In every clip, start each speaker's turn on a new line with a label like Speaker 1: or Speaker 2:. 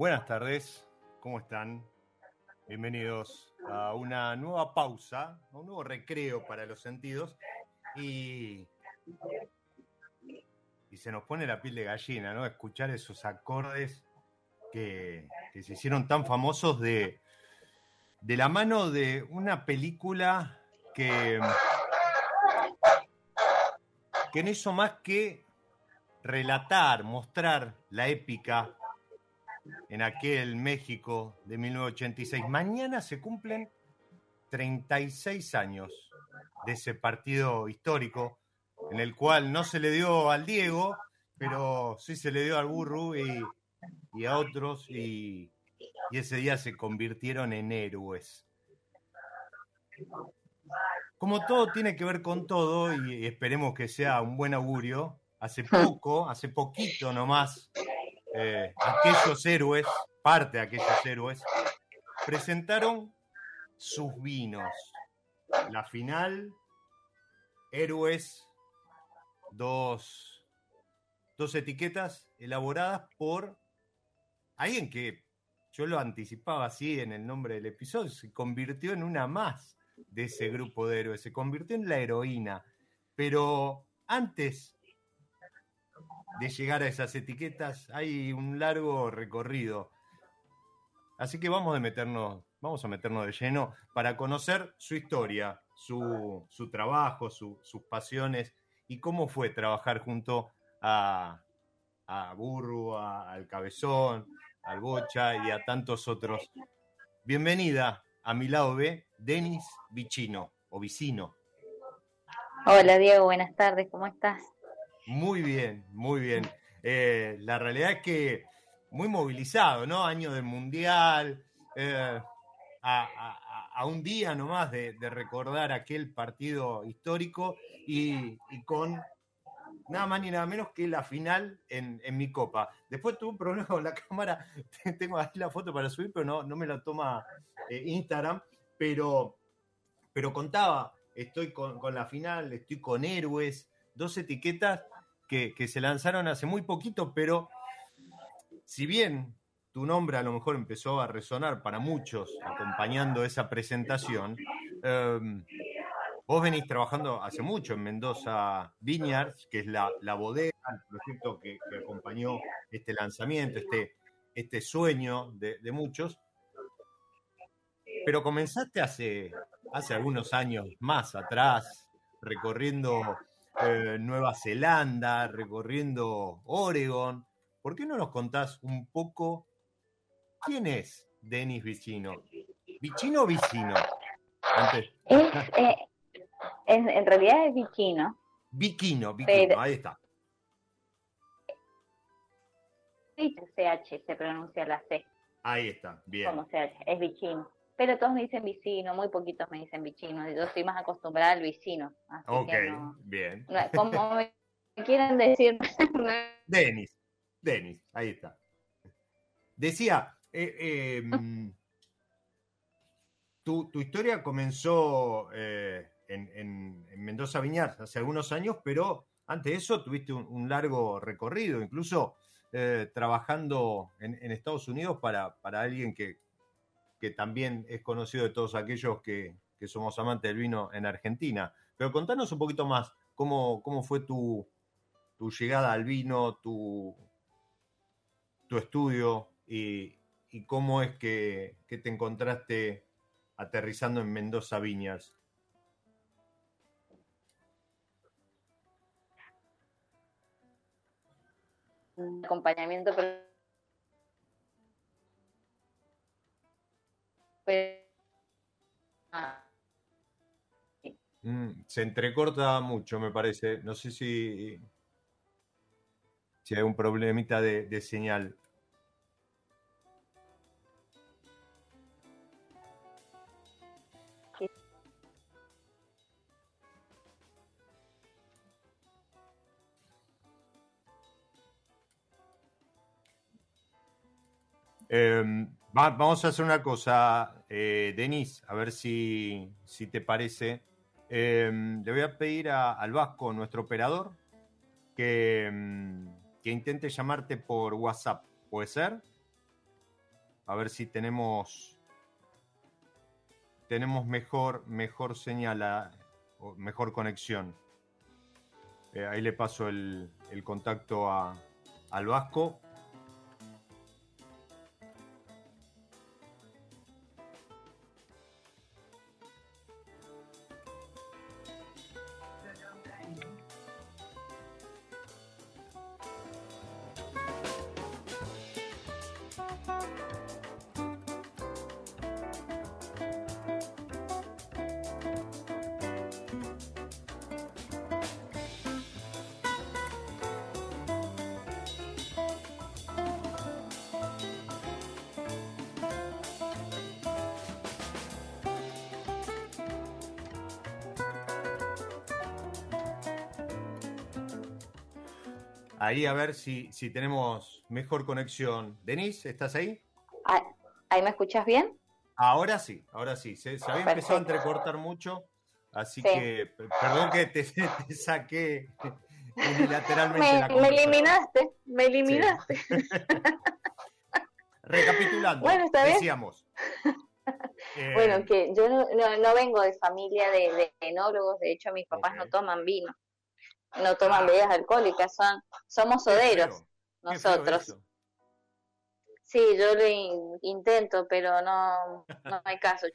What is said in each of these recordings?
Speaker 1: Buenas tardes, ¿cómo están? Bienvenidos a una nueva pausa, a un nuevo recreo para los sentidos y, y se nos pone la piel de gallina, ¿no? Escuchar esos acordes que, que se hicieron tan famosos de, de la mano de una película que, que no hizo más que relatar, mostrar la épica en aquel México de 1986. Mañana se cumplen 36 años de ese partido histórico en el cual no se le dio al Diego, pero sí se le dio al Burru y, a otros y, y ese día se convirtieron en héroes. Como todo tiene que ver con todo y esperemos que sea un buen augurio, hace poco, hace poquito nomás, eh, aquellos héroes, parte de aquellos héroes, presentaron sus vinos. La final, héroes, dos, dos etiquetas elaboradas por alguien que yo lo anticipaba así en el nombre del episodio, se convirtió en una más de ese grupo de héroes, se convirtió en la heroína. Pero antes de llegar a esas etiquetas hay un largo recorrido. Así que vamos a meternos, vamos a meternos de lleno para conocer su historia, su, su trabajo, su, sus pasiones y cómo fue trabajar junto a, a, al Cabezón, al Bocha y a tantos otros. Bienvenida a mi lado B, Denis Vicino o Vicino.
Speaker 2: Hola Diego, buenas tardes, ¿cómo estás?
Speaker 1: Muy bien, muy bien. Eh, la realidad es que muy movilizado, ¿no? Año del Mundial, eh, a, un día nomás de, recordar aquel partido histórico y, con nada más ni nada menos que la final en, mi copa. Después tuve un problema con la cámara, tengo ahí la foto para subir, pero no, no me la toma eh, Instagram, pero, pero contaba, estoy con, la final, estoy con héroes, dos etiquetas que, se lanzaron hace muy poquito, pero si bien tu nombre a lo mejor empezó a resonar para muchos acompañando esa presentación. Em, vos venís trabajando hace mucho en Mendoza Vineyards, que es la, bodega, el proyecto que, acompañó este lanzamiento, este, este sueño de, muchos. Pero comenzaste hace, hace algunos años más atrás, recorriendo eh, Nueva Zelanda, recorriendo Oregon. ¿Por qué no nos contás un poco ¿Quién es Denis Vicino? ¿Vicino o Vicino?
Speaker 2: Eh, en realidad es Vicino.
Speaker 1: Vicino, Vicino, ahí está.
Speaker 2: CH se pronuncia la C.
Speaker 1: Ahí está, bien.
Speaker 2: Como CH, es Vicino. Pero todos me dicen vicino, muy poquitos me dicen vicino. Yo estoy más acostumbrada al vicino.
Speaker 1: ok, bien.
Speaker 2: como me quieren decir.
Speaker 1: Denis, Denis, ahí está. Decía, eh, em, tu, historia comenzó eh, en, Mendoza Viñar hace algunos años, pero antes de eso tuviste un, largo recorrido, incluso eh, trabajando en, Estados Unidos para, alguien que, también es conocido de todos aquellos que, somos amantes del vino en Argentina. Pero contanos un poquito más, cómo, cómo fue tu, llegada al vino, tu, tu estudio y, y cómo es que, te encontraste aterrizando en Mendoza Viñas.
Speaker 2: Acompañamiento
Speaker 1: mm, se entrecorta mucho, me parece. No sé si, si hay un problemita de señal. Em, vamos a hacer una cosa, eh, Denis, a ver si, te parece. Em, le voy a pedir al Vasco, nuestro operador, que, em, que, intente llamarte por WhatsApp. ¿Puede ser? A ver si tenemos, tenemos mejor, mejor señal, o mejor conexión. Eh, ahí le paso el, el contacto a, al Vasco. Ahí a ver si, si tenemos mejor conexión. Denise, ¿estás ahí?
Speaker 2: Ah, ¿Ahí me escuchas bien?
Speaker 1: Ahora sí, ahora sí. Se, había empezado a entrecortar mucho, así que perdón que te, saqué unilateralmente
Speaker 2: me, Me eliminaste, me eliminaste.
Speaker 1: Recapitulando, decíamos.
Speaker 2: bueno, eh, que yo no, vengo de familia de, de enólogos, de hecho mis papás no toman vino no toman bebidas alcohólicas, son, somos soderos nosotros. Sí, yo lo intento, pero no, no hay caso.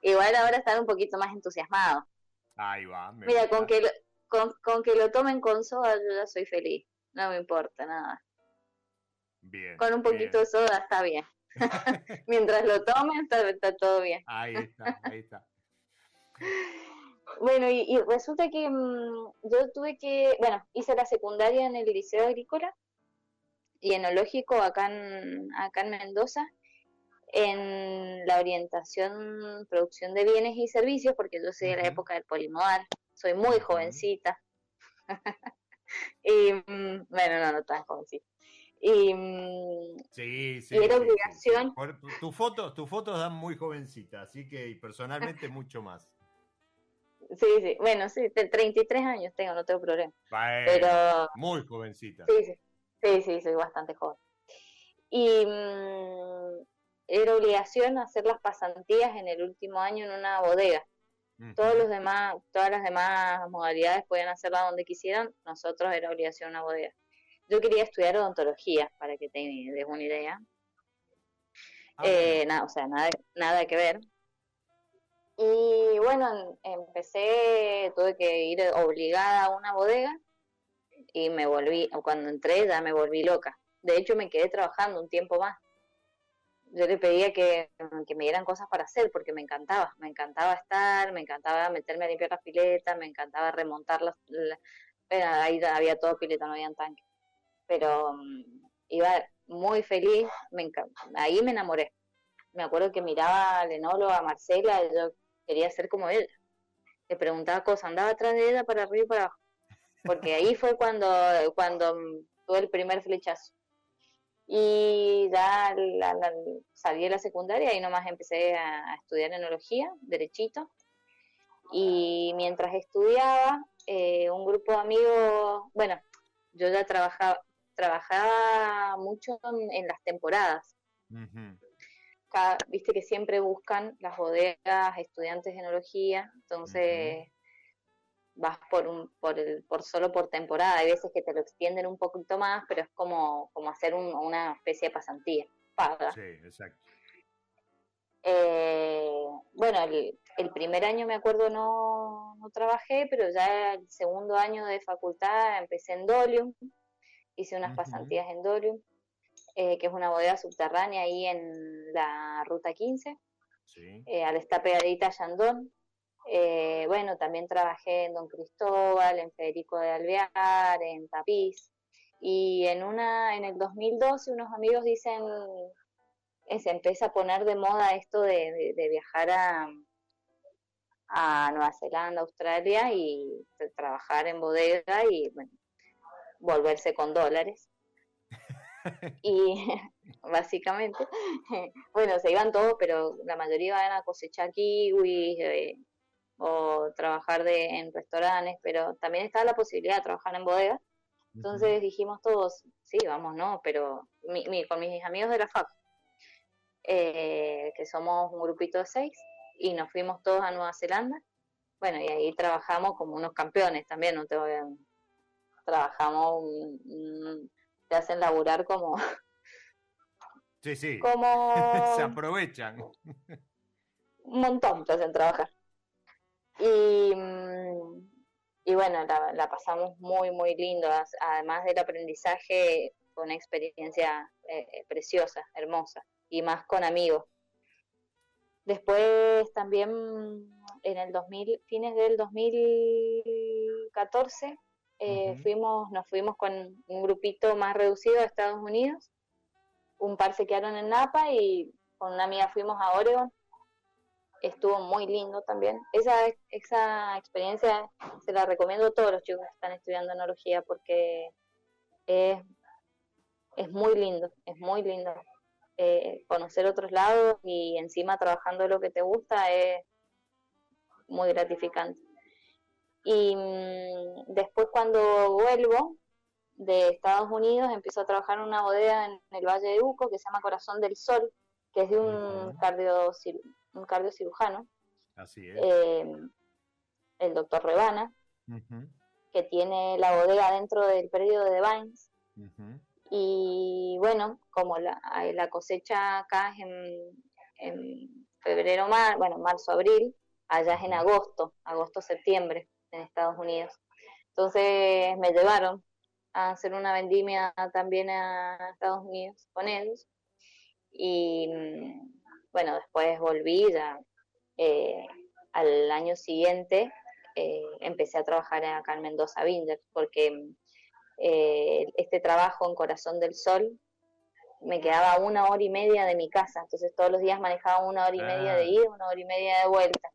Speaker 2: Igual ahora están un poquito más entusiasmados.
Speaker 1: Ahí va.
Speaker 2: Mira, con que, lo, con, con, que lo tomen con soda yo ya soy feliz. No me importa nada.
Speaker 1: Bien.
Speaker 2: Con un poquito de soda está bien. Mientras lo tomen está, está todo bien.
Speaker 1: Ahí está, ahí está.
Speaker 2: Bueno, y, resulta que mm, yo tuve que, bueno, hice la secundaria en el Liceo Agrícola y Enológico acá en, acá en Mendoza. en la orientación, producción de bienes y servicios, porque yo soy de la época del polimodal, soy muy jovencita. y mm, bueno, no, no tan jovencita. Y, mm,
Speaker 1: sí, sí,
Speaker 2: era obligación.
Speaker 1: tus fotos, tus fotos dan muy jovencita, así que personalmente mucho más.
Speaker 2: Sí, sí, bueno, sí, 33 años tengo, no tengo problema. pero
Speaker 1: muy jovencita.
Speaker 2: Sí, sí, sí, sí, soy bastante joven. Y mm, era obligación hacer las pasantías en el último año en una bodega. Todos los demás, todas las demás modalidades podían hacerla donde quisieran, nosotros era obligación una bodega. Yo quería estudiar odontología, para que te des una idea. Ah, eh, nada, o sea, nada, nada que ver. Y bueno, empecé, tuve que ir obligada a una bodega y me volví, cuando entré ya me volví loca. De hecho, me quedé trabajando un tiempo más yo le pedía que, me dieran cosas para hacer porque me encantaba, me encantaba estar, me encantaba meterme a limpiar las piletas, me encantaba remontar las, ahí había todo pileta, no había tanque, pero mm, iba muy feliz, me ahí me enamoré. Me acuerdo que miraba al enólogo, a Marcela, y yo quería ser como ella. Le preguntaba cosas, andaba atrás de ella para arriba y para abajo. Porque ahí fue cuando, cuando tuve el primer flechazo y ya salí de la secundaria y nomás empecé a, estudiar enología, derechito. Y mientras estudiaba, eh, un grupo de amigos, bueno, yo ya trabajaba, trabajaba mucho en, las temporadas. Viste que siempre buscan las bodegas, estudiantes de enología, entonces vas por un por el por solo por temporada. Hay veces que te lo extienden un poquito más pero es como como hacer una especie de pasantía paga.
Speaker 1: Sí exacto.
Speaker 2: Eh, bueno el, el, primer año me acuerdo no, no trabajé pero ya el segundo año de facultad empecé en Dolium hice unas pasantías en Dolium eh, que es una bodega subterránea ahí en la ruta 15 sí. eh, al está pegadita a Yandón eh, bueno, también trabajé en Don Cristóbal, en Federico de Alvear, en Tapiz. Y en una, en el 2012 unos amigos dicen, eh, se empieza a poner de moda esto de, viajar a, a Nueva Zelanda, Australia y trabajar en bodega y volverse con dólares. y básicamente, bueno, se iban todos, pero la mayoría iban a cosechar kiwis, eh, o trabajar de, en restaurantes, pero también está la posibilidad de trabajar en bodegas. Entonces dijimos todos, sí, vamos, no, pero mi, con mis amigos de la FAC, eh, que somos un grupito de seis, y nos fuimos todos a Nueva Zelanda. Bueno, y ahí trabajamos como unos campeones también, no te voy a... Trabajamos, te hacen laburar como...
Speaker 1: Sí, sí.
Speaker 2: Como...
Speaker 1: Se aprovechan.
Speaker 2: Un montón te hacen trabajar. Y, y bueno, la, pasamos muy, muy lindo. Además del aprendizaje, fue una experiencia eh, preciosa, hermosa, y más con amigos. Después también en el 2000, fines del 2014, eh, fuimos, nos fuimos con un grupito más reducido a Estados Unidos. Un par se quedaron en Napa y con una amiga fuimos a Oregon estuvo muy lindo también. Esa, esa experiencia se la recomiendo a todos los chicos que están estudiando enología porque es, es muy lindo, es muy lindo. Eh, conocer otros lados y encima trabajando lo que te gusta es muy gratificante. Y mm, después cuando vuelvo de Estados Unidos empiezo a trabajar en una bodega en el Valle de Uco que se llama Corazón del Sol, que es de un cardio un cardiocirujano.
Speaker 1: Así es.
Speaker 2: Eh, el doctor Rebana, que tiene la bodega dentro del periodo de Vines. Y bueno, como la, la cosecha acá es en, en febrero, mar, bueno, marzo, abril, allá es en agosto, agosto, septiembre, en Estados Unidos. Entonces me llevaron a hacer una vendimia también a Estados Unidos con ellos. Y bueno, después volví ya eh, al año siguiente eh, empecé a trabajar acá en Mendoza Binder porque eh, este trabajo en Corazón del Sol me quedaba una hora y media de mi casa, entonces todos los días manejaba una hora y media de ida, una hora y media de vuelta,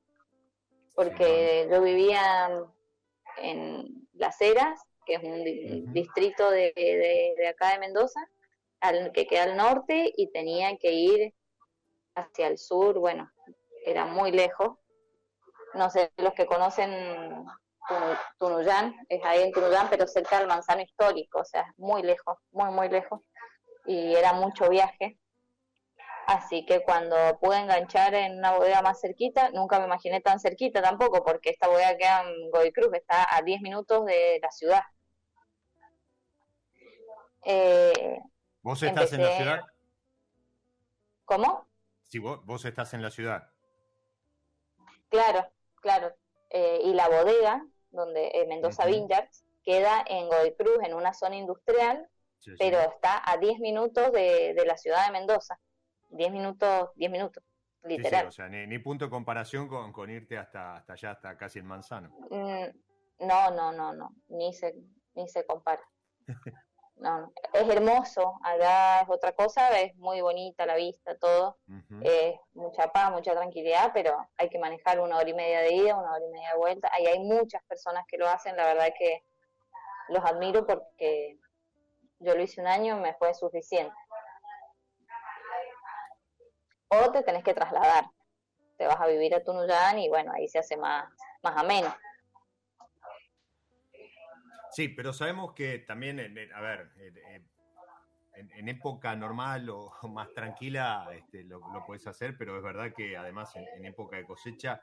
Speaker 2: porque yo vivía en Las Heras, que es un distrito de, de, acá de Mendoza, al, que queda al norte, y tenía que ir hacia el sur, bueno, era muy lejos. No sé, los que conocen Tunuyán, es ahí en Tunuyán, pero cerca del Manzano Histórico, o sea, muy lejos, muy, muy lejos y era mucho viaje. Así que cuando pude enganchar en una bodega más cerquita, nunca me imaginé tan cerquita tampoco, porque esta bodega queda en Godoy Cruz, está a 10 minutos de la ciudad.
Speaker 1: Eh, ¿Vos estás en la ciudad?
Speaker 2: ¿Cómo?
Speaker 1: Sí, vos, vos estás en la ciudad.
Speaker 2: Claro, claro. Eh, y la bodega, donde eh, Mendoza Vineyards, queda en Godoy Cruz, en una zona industrial pero está a 10 minutos de, la ciudad de Mendoza. 10 minutos, 10 minutos, literal.
Speaker 1: o sea, ni, punto de comparación con, irte hasta, hasta allá, hasta casi el manzano.
Speaker 2: Mm, no, no, no, no, ni se, ni se compara. No, es hermoso, allá es otra cosa, es muy bonita la vista, todo, es mucha paz, mucha tranquilidad, pero hay que manejar una hora y media de ida, una hora y media de vuelta. Ahí hay muchas personas que lo hacen, la verdad que los admiro porque yo lo hice un año, me fue suficiente. O te tenés que trasladar. Te vas a vivir a Tunuyán y bueno, ahí se hace más, más ameno.
Speaker 1: Sí, pero sabemos que también, a ver, en, época normal o más tranquila este, lo, puedes hacer, pero es verdad que además en, época de cosecha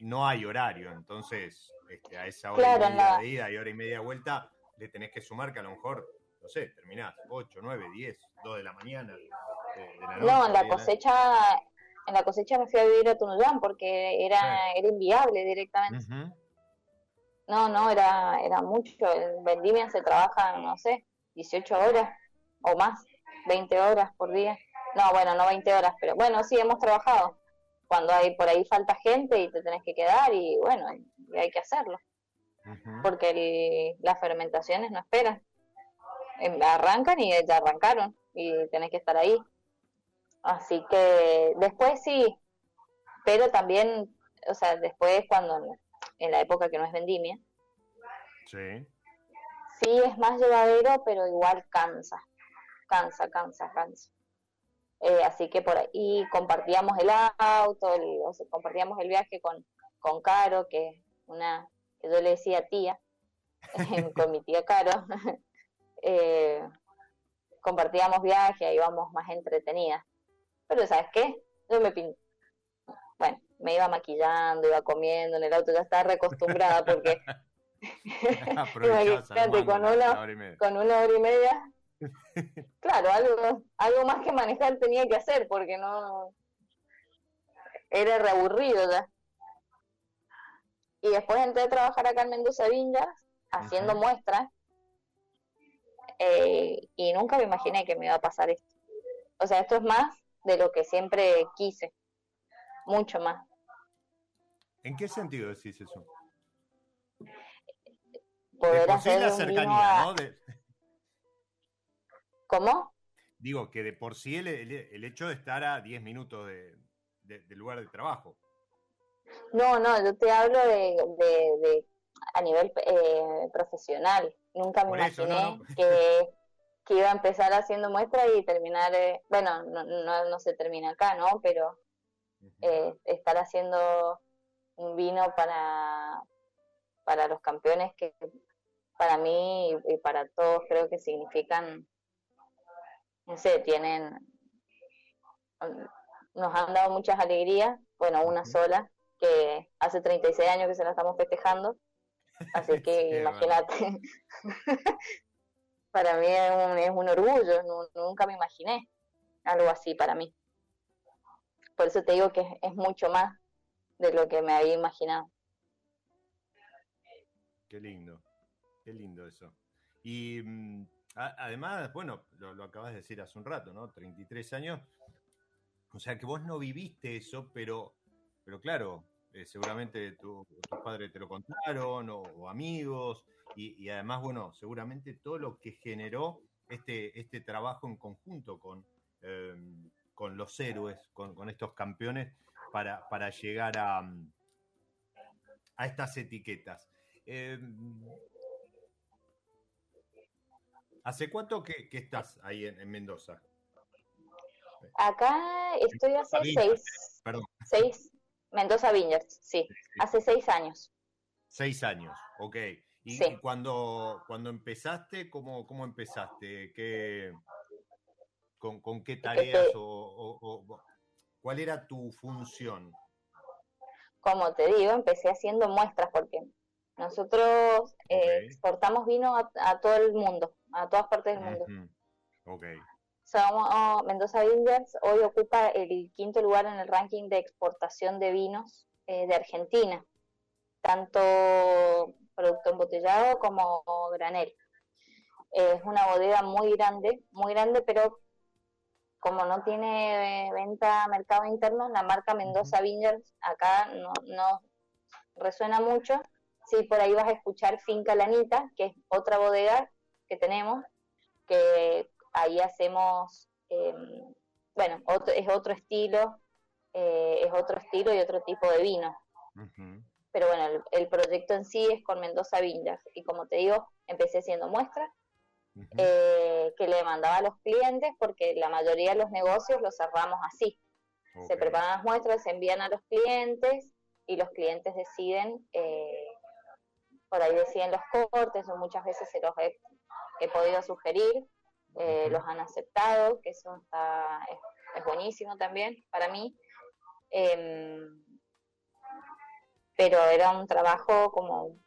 Speaker 1: no hay horario, entonces este, a esa hora y media de ida y hora y media de vuelta le tenés que sumar que a lo mejor no sé, terminás 8, 9, 10, 2 de la mañana.
Speaker 2: No, en la cosecha, en la cosecha me fui a vivir a Tunuyán porque era, era inviable directamente. No, no, era, era mucho. En vendimia se trabaja, no sé, 18 horas o más, 20 horas por día. No, bueno, no 20 horas, pero bueno, sí, hemos trabajado. Cuando hay por ahí falta gente y te tenés que quedar y bueno, hay que hacerlo. Porque las fermentaciones no esperan. Em, arrancan y ya arrancaron y tenés que estar ahí. Así que después sí, pero también, o sea, después cuando en la época que no es vendimia,
Speaker 1: sí,
Speaker 2: sí es más llevadero, pero igual cansa, cansa, cansa, cansa. Eh, así que por ahí compartíamos el auto, o sea, compartíamos el viaje con, con Caro, que una que yo le decía tía, con mi tía Caro, eh, compartíamos viajes, íbamos más entretenidas. Pero ¿sabes qué? Yo me pinto. Bueno, me iba maquillando, iba comiendo en el auto, ya estaba reacostumbrada porque con una, con una hora y media. claro, algo, algo más que manejar tenía que hacer porque no era reaburrido ya. Y después entré a trabajar acá en Mendoza Vinjas haciendo muestras eh, y nunca me imaginé que me iba a pasar esto. O sea, esto es más de lo que siempre quise, mucho más.
Speaker 1: ¿En qué sentido decís eso?
Speaker 2: Poder hacer la cercanía, ¿no? ¿Cómo?
Speaker 1: Digo, que de por sí el, el, hecho de estar a 10 minutos de, del lugar de trabajo.
Speaker 2: No, no, yo te hablo de, de a nivel eh, profesional. Nunca me imaginé Que, que, iba a empezar haciendo muestras y terminar, eh, bueno, no, no, no, se termina acá, ¿no? Pero eh, estar haciendo un vino para, para los campeones que para mí y, para todos creo que significan, no sé, tienen, nos han dado muchas alegrías, bueno, una sola, que hace 36 años que se la estamos festejando, Así que imagínate. para mí es un, orgullo, nunca me imaginé algo así para mí. Por eso te digo que es, mucho más de lo que me había imaginado.
Speaker 1: Qué lindo, qué lindo eso. Y mm, además, bueno, lo, lo, acabas de decir hace un rato, ¿no? 33 años. O sea que vos no viviste eso, pero, pero claro, eh, seguramente tus padres te lo contaron o, amigos, y, además, bueno, seguramente todo lo que generó este, este trabajo en conjunto con, em, con los héroes, con, estos campeones, para, para llegar a, a estas etiquetas. Em, ¿Hace cuánto que, estás ahí en, Mendoza?
Speaker 2: Acá estoy hace seis, seis, Mendoza Vineyards, sí, hace seis años.
Speaker 1: Seis años, ok. ¿Y, cuando, cuando empezaste, cómo, cómo empezaste? ¿Qué, con, qué tareas o, cuál era tu función?
Speaker 2: Como te digo, empecé haciendo muestras porque nosotros eh, exportamos vino a, todo el mundo, a todas partes del mundo.
Speaker 1: Okay.
Speaker 2: Somos, oh, Mendoza Vineyards hoy ocupa el quinto lugar en el ranking de exportación de vinos eh, de Argentina, tanto producto embotellado como granel. es una bodega muy grande, muy grande, pero como no tiene venta a mercado interno, la marca Mendoza Vineyards acá no, no resuena mucho. Sí, por ahí vas a escuchar Finca Lanita, que es otra bodega que tenemos, que ahí hacemos, em, bueno, es otro estilo, eh, es otro estilo y otro tipo de vino. Pero bueno, el, proyecto en sí es con Mendoza Vineyards y como te digo, empecé haciendo muestras eh, que le mandaba a los clientes porque la mayoría de los negocios los cerramos así. Se preparan las muestras, se envían a los clientes y los clientes deciden, eh, por ahí deciden los cortes o muchas veces se los he, podido sugerir, eh, los han aceptado, que eso está, es, buenísimo también para mí. Em, pero era un trabajo como,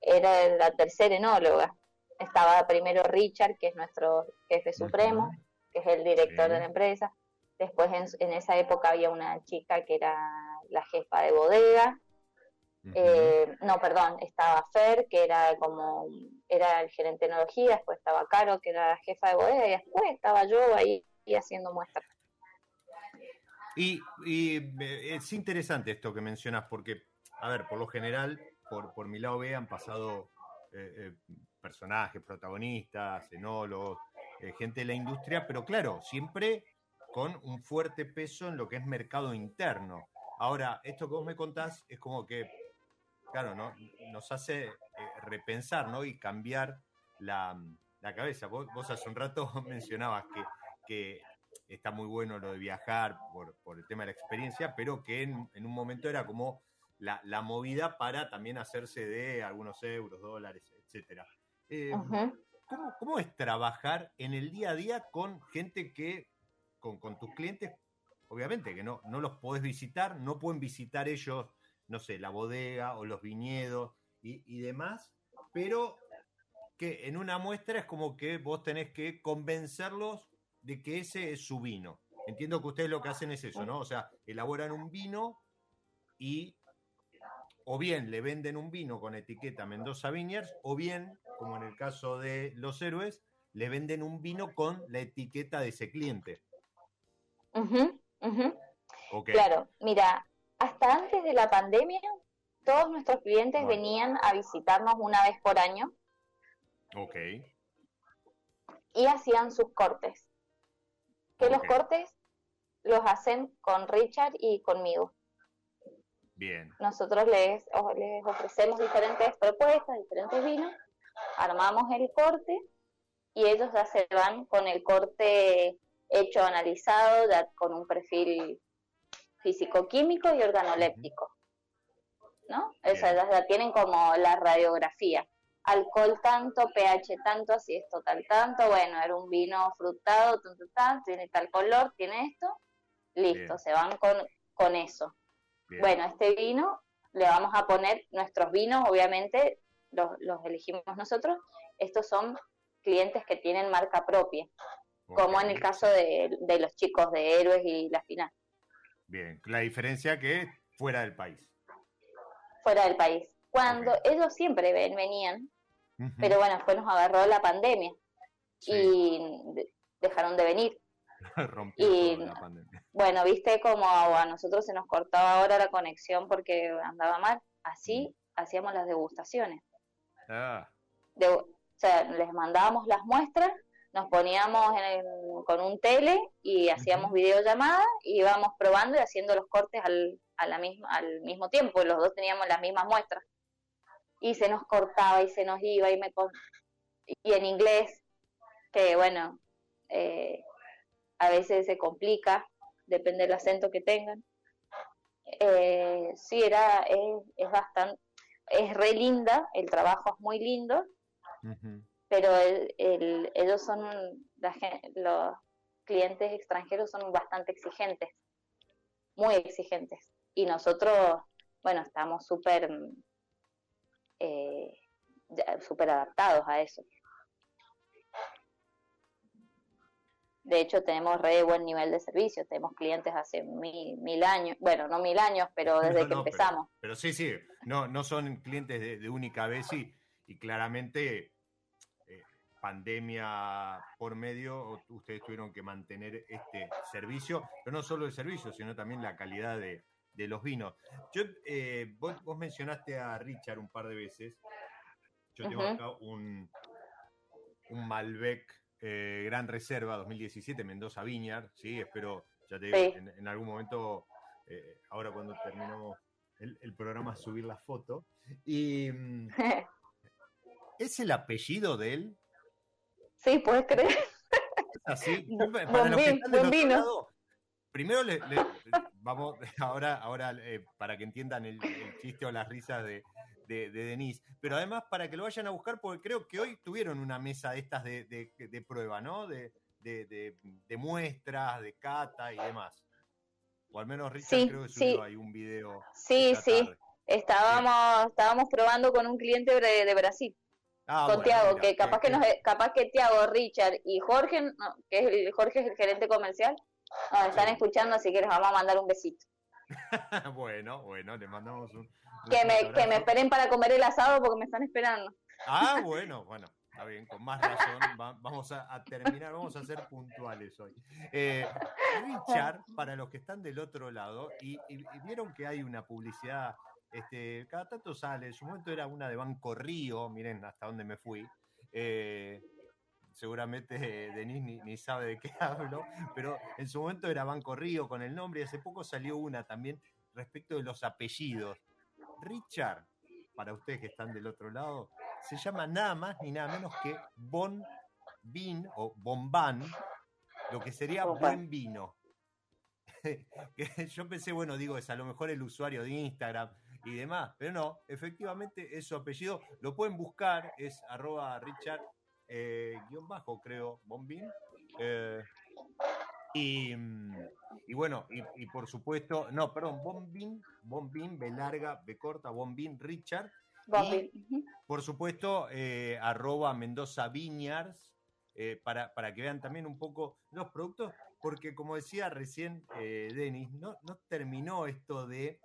Speaker 2: era la tercera enóloga estaba primero Richard, que es nuestro jefe supremo, que es el director de la empresa. Después en, esa época había una chica que era la jefa de bodega. Eh, no, perdón, estaba Fer, que era como, era el gerente de tecnología, después estaba Caro, que era la jefa de bodega, y después estaba yo ahí haciendo muestras.
Speaker 1: Y, eh, es interesante esto que mencionas, porque, a ver, por lo general, por, por mi lado B han pasado eh, personajes, protagonistas, enólogos, eh, gente de la industria, pero claro, siempre con un fuerte peso en lo que es mercado interno. Ahora, esto que vos me contás es como que, claro, ¿no? nos hace eh, repensar ¿no? y cambiar la, cabeza. Vos, hace un rato mencionabas que, está muy bueno lo de viajar por, por, el tema de la experiencia, pero que en, en un momento era como la, la, movida para también hacerse de algunos euros, dólares, etcétera. Eh, ¿cómo, es trabajar en el día a día con gente que, con, tus clientes, obviamente que no, no los podés visitar, no pueden visitar ellos, no sé, la bodega o los viñedos y, demás, pero que en una muestra es como que vos tenés que convencerlos de que ese es su vino. Entiendo que ustedes lo que hacen es eso, ¿no? O sea, elaboran un vino y o bien le venden un vino con etiqueta Mendoza Vineyards, o bien como en el caso de los héroes, le venden un vino con la etiqueta de ese cliente.
Speaker 2: Claro, mira, hasta antes de la pandemia, todos nuestros clientes venían a visitarnos una vez por año.
Speaker 1: Ok.
Speaker 2: Y hacían sus cortes. Que los cortes los hacen con Richard y conmigo.
Speaker 1: Bien.
Speaker 2: Nosotros les, les ofrecemos diferentes propuestas, diferentes vinos, armamos el corte y ellos ya se van con el corte hecho, analizado, ya con un perfil físico-químico y organoléptico. ¿No? O sea, ya, tienen como la radiografía. Alcohol tanto, pH tanto, así es total tanto, bueno, era un vino frutado, tiene tal color, tiene esto, listo, se van con, con eso. Bueno, este vino le vamos a poner nuestros vinos, obviamente, los, elegimos nosotros, estos son clientes que tienen marca propia, como en el caso de, los chicos de Héroes y la final.
Speaker 1: Bien, la diferencia que fuera del país.
Speaker 2: Fuera del país. Cuando ellos siempre ven, venían, pero bueno, después nos agarró la pandemia y dejaron de venir.
Speaker 1: y la pandemia.
Speaker 2: bueno, viste como a nosotros se nos cortaba ahora la conexión porque andaba mal. Así hacíamos las degustaciones.
Speaker 1: Ah.
Speaker 2: sea, les mandábamos las muestras, nos poníamos con un tele y hacíamos videollamada y íbamos probando y haciendo los cortes al, a la misma, al mismo tiempo, los dos teníamos las mismas muestras. Y se nos cortaba y se nos iba y me y en inglés, que bueno, eh, a veces se complica, depende del acento que tengan. Eh, sí, era, es, es bastante, es re linda, el trabajo es muy lindo, pero el, ellos son, los clientes extranjeros son bastante exigentes, muy exigentes. Y nosotros, bueno, estamos súper eh, súper adaptados a eso. De hecho, tenemos re buen nivel de servicio. Tenemos clientes hace mil, mil años. Bueno, no mil años, pero desde que empezamos.
Speaker 1: Pero, sí, sí. No, no son clientes de, única vez y, y claramente eh, pandemia por medio, ustedes tuvieron que mantener este servicio. Pero no solo el servicio, sino también la calidad de, los vinos. Yo, eh, vos, mencionaste a Richard un par de veces. Yo tengo acá un, un Malbec eh, Gran Reserva 2017, Mendoza Viñar, ¿sí? Espero, ya te digo, en, algún momento, eh, ahora cuando terminó el, programa, subir la foto. Y, ¿Es el apellido de él?
Speaker 2: Sí, puedes creer.
Speaker 1: así. buen vino. primero le, vamos, ahora, ahora eh, para que entiendan el, chiste o las risas de, de, Denise, pero además para que lo vayan a buscar, porque creo que hoy tuvieron una mesa de estas de, de prueba, ¿no? De, muestras, de cata y demás. O al menos Richard creo que subió ahí un video.
Speaker 2: Sí, sí. Estábamos, estábamos probando con un cliente de, Brasil. Ah, con Tiago, que capaz que nos, capaz que Tiago, Richard y Jorge, que es el, Jorge es el gerente comercial, nos están escuchando, así que les vamos a mandar un besito.
Speaker 1: bueno, bueno, le mandamos un,
Speaker 2: que me, que me esperen para comer el asado porque me están esperando.
Speaker 1: Ah, bueno, bueno. Está bien, con más razón vamos a, terminar, vamos a ser puntuales hoy. Eh, Richard, para los que están del otro lado, y, vieron que hay una publicidad, este, cada tanto sale, en su momento era una de Banco Río, miren hasta dónde me fui. Eh, seguramente Denis ni, sabe de qué hablo, pero en su momento era Banco Río con el nombre y hace poco salió una también respecto de los apellidos. Richard, para ustedes que están del otro lado, se llama nada más ni nada menos que Bon Vin o Bomban, lo que sería buen vino. Yo pensé, bueno, digo, es a lo mejor el usuario de Instagram y demás, pero no, efectivamente es su apellido, lo pueden buscar, es arroba Richard, eh, guion bajo, creo, Bombin. Eh, y, y bueno, y, por supuesto, no, perdón, Bombin, Bombin, B larga, B corta, Bombin, Richard. Y, por supuesto, eh, arroba Mendoza Viñars, eh, para, para, que vean también un poco los productos, porque como decía recién eh, Denis, no, no terminó esto de,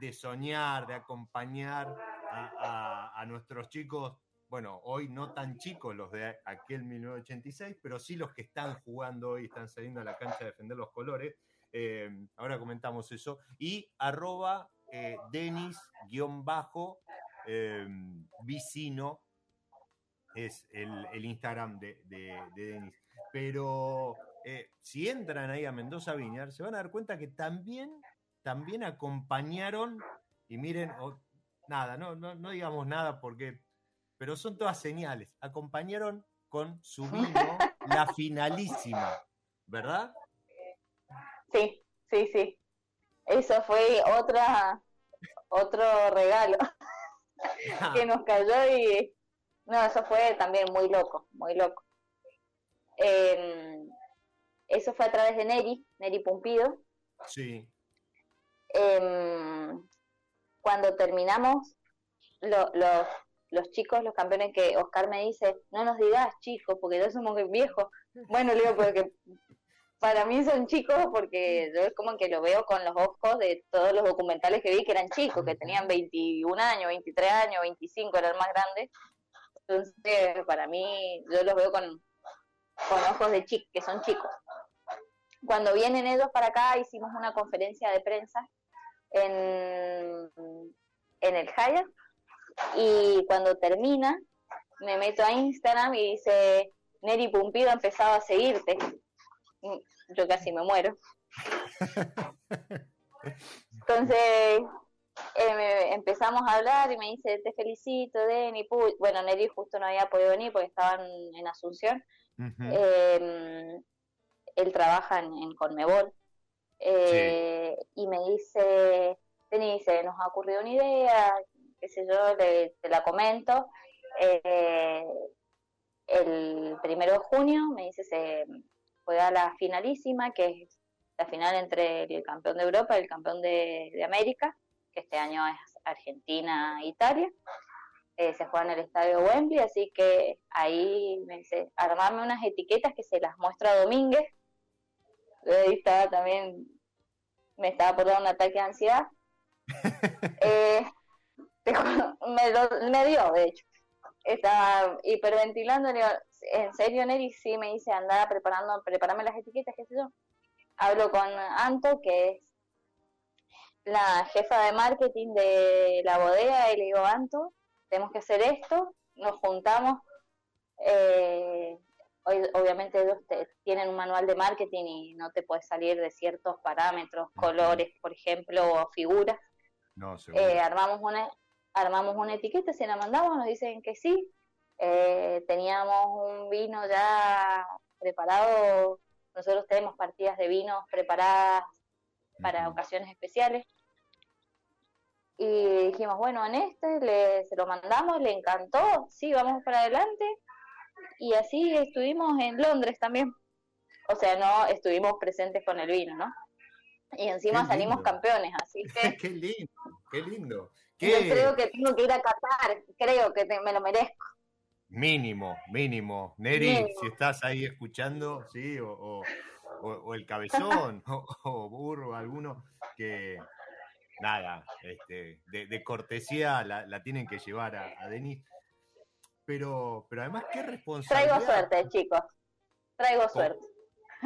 Speaker 1: de soñar, de acompañar a, a nuestros chicos bueno, hoy no tan chicos los de aquel 1986, pero sí los que están jugando hoy, están saliendo a la cancha a defender los colores. Eh, ahora comentamos eso. Y arroba eh, Denis-bajo eh, Vicino es el, Instagram de, Denis. Pero si entran ahí a Mendoza Viñar, se van a dar cuenta que también, también acompañaron, y miren, nada, no digamos nada porque pero son todas señales. Acompañaron con su vino la finalísima, ¿verdad?
Speaker 2: Sí, sí, sí. Eso fue otra, otro regalo ah. que nos cayó y no, eso fue también muy loco, muy loco. Em, eso fue a través de Neri, Neri Pumpido.
Speaker 1: Sí.
Speaker 2: Em, cuando terminamos, lo, los los chicos, los campeones que Oscar me dice, no nos digas chicos, porque ya somos viejos. Bueno, le digo, porque para mí son chicos porque yo es como que lo veo con los ojos de todos los documentales que vi que eran chicos, que tenían 21 años, 23 años, 25, eran más grandes. Entonces, para mí, yo los veo con, con ojos de chicos, que son chicos. Cuando vienen ellos para acá, hicimos una conferencia de prensa en, en el Hyatt y cuando termina, me meto a Instagram y dice, Neri Pumpido ha empezado a seguirte. Mm, yo casi me muero. Entonces eh, empezamos a hablar y me dice, te felicito, Deni. Bueno, Neri justo no había podido venir porque estaban en Asunción. Em, él trabaja en, Conmebol. Eh, y me dice, Deni dice, nos ha ocurrido una idea, qué sé yo, te la comento. Eh, el primero de junio, me dice, se juega la finalísima, que es la final entre el campeón de Europa y el campeón de, América, que este año es Argentina-Italia. Eh, se juega en el estadio Wembley, así que ahí me dice, armarme unas etiquetas que se las muestra Domínguez. Ahí estaba también, me estaba por dar un ataque de ansiedad. eh, me, me dio, de hecho estaba hiperventilando, le digo, ¿en serio, Neri? Sí, me dice, anda preparando, preparame las etiquetas, qué sé yo. Hablo con Anto, que es la jefa de marketing de la bodega, y le digo, Anto, tenemos que hacer esto, nos juntamos, eh, hoy, obviamente ellos tienen un manual de marketing y no te puedes salir de ciertos parámetros, colores, por ejemplo, o figuras. No, eh, armamos una armamos una etiqueta, se la mandamos, nos dicen que sí. Eh, teníamos un vino ya preparado, nosotros tenemos partidas de vinos preparadas para ocasiones especiales. Y dijimos, bueno, en este le, se lo mandamos, le encantó, sí, vamos para adelante. Y así estuvimos en Londres también. O sea, no estuvimos presentes con el vino, ¿no? Y encima salimos campeones, así que...
Speaker 1: qué lindo, qué lindo.
Speaker 2: Yo creo que tengo que ir a Qatar, creo que me lo merezco.
Speaker 1: Mínimo, mínimo. Neri, si estás ahí escuchando, sí, o, el cabezón, o, burro, alguno, que nada, este, de, cortesía la, tienen que llevar a, Denis. Pero, pero además, qué responsabilidad.
Speaker 2: Traigo suerte, chicos. Traigo suerte.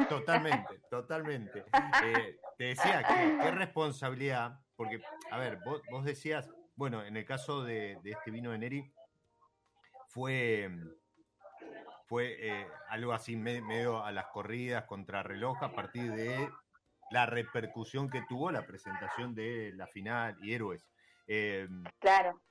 Speaker 1: Totalmente, totalmente. Eh, te decía que qué responsabilidad, porque, a ver, vos, vos decías, bueno, en el caso de, este vino de Neri, fue, fue eh, algo así medio a las corridas contra reloj a partir de la repercusión que tuvo la presentación de la final y héroes.
Speaker 2: Em, claro.